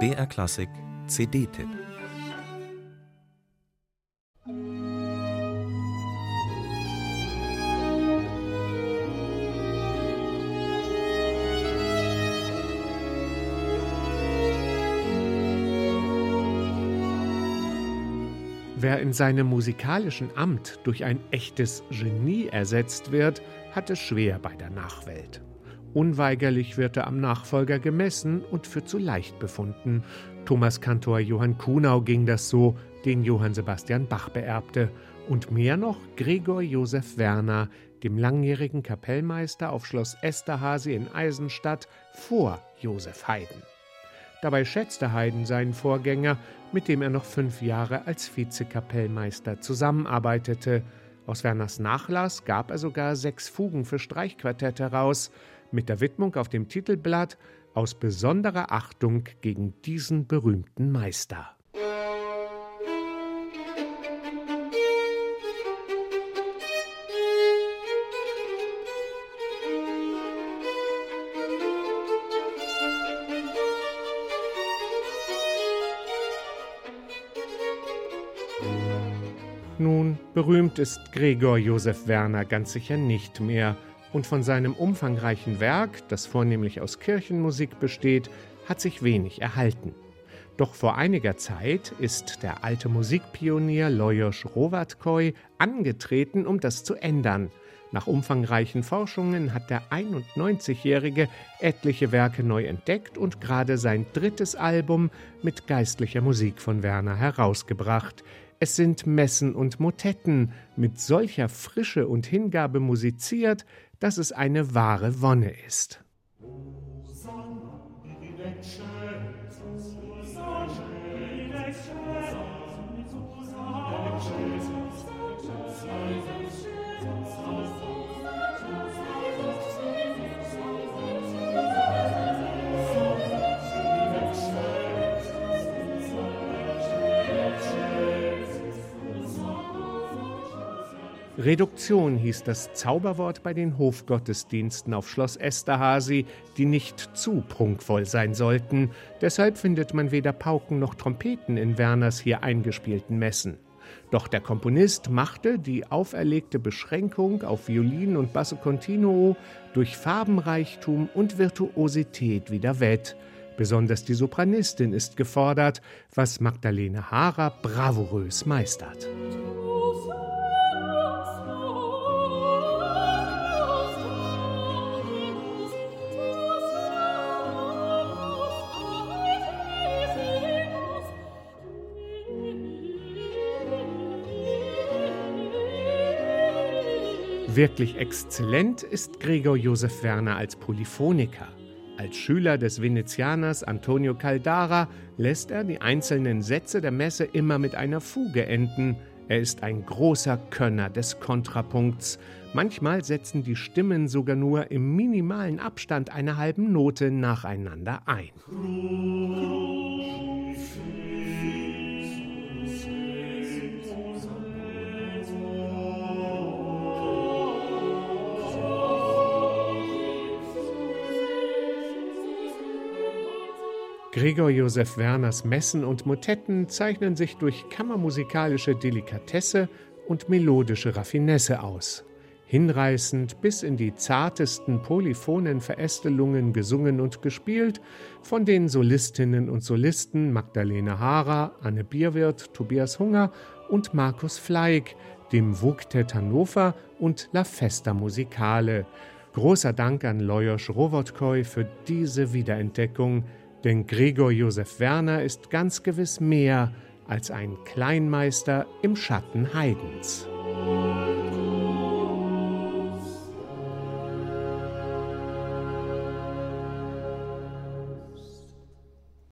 BR Klassik CD-Tipp Wer in seinem musikalischen Amt durch ein echtes Genie ersetzt wird, hat es schwer bei der Nachwelt. Unweigerlich wird er am Nachfolger gemessen und für zu leicht befunden. Thomas Kantor Johann Kuhnau ging das so, den Johann Sebastian Bach beerbte. Und mehr noch Gregor Josef Werner, dem langjährigen Kapellmeister auf Schloss Esterhazy in Eisenstadt vor Josef Haydn. Dabei schätzte Haydn seinen Vorgänger, mit dem er noch fünf Jahre als Vizekapellmeister zusammenarbeitete. Aus Werners Nachlass gab er sogar sechs Fugen für Streichquartett heraus, mit der Widmung auf dem Titelblatt aus besonderer Achtung gegen diesen berühmten Meister. Nun, berühmt ist Gregor Josef Werner ganz sicher nicht mehr, und von seinem umfangreichen Werk, das vornehmlich aus Kirchenmusik besteht, hat sich wenig erhalten. Doch vor einiger Zeit ist der alte Musikpionier Lajos Rovatkoi angetreten, um das zu ändern. Nach umfangreichen Forschungen hat der 91-Jährige etliche Werke neu entdeckt und gerade sein drittes Album mit geistlicher Musik von Werner herausgebracht. Es sind Messen und Motetten mit solcher Frische und Hingabe musiziert, dass es eine wahre Wonne ist. Reduktion hieß das Zauberwort bei den Hofgottesdiensten auf Schloss Esterhazy, die nicht zu prunkvoll sein sollten. Deshalb findet man weder Pauken noch Trompeten in Werners hier eingespielten Messen. Doch der Komponist machte die auferlegte Beschränkung auf Violin und Basso Continuo durch Farbenreichtum und Virtuosität wieder wett. Besonders die Sopranistin ist gefordert, was Magdalene Haarer bravourös meistert. Wirklich exzellent ist Gregor Josef Werner als Polyphoniker. Als Schüler des Venezianers Antonio Caldara lässt er die einzelnen Sätze der Messe immer mit einer Fuge enden. Er ist ein großer Könner des Kontrapunkts. Manchmal setzen die Stimmen sogar nur im minimalen Abstand einer halben Note nacheinander ein. Gregor Josef Werners Messen und Motetten zeichnen sich durch kammermusikalische Delikatesse und melodische Raffinesse aus. Hinreißend bis in die zartesten polyphonen Verästelungen gesungen und gespielt von den Solistinnen und Solisten Magdalene Haarer, Anne Bierwirth, Tobias Hunger und Markus Fleig, dem Vuktet Hannover und La Festa Musicale. Großer Dank an Lajos Rowotkoi für diese Wiederentdeckung, denn Gregor Josef Werner ist ganz gewiss mehr als ein Kleinmeister im Schatten Haydns.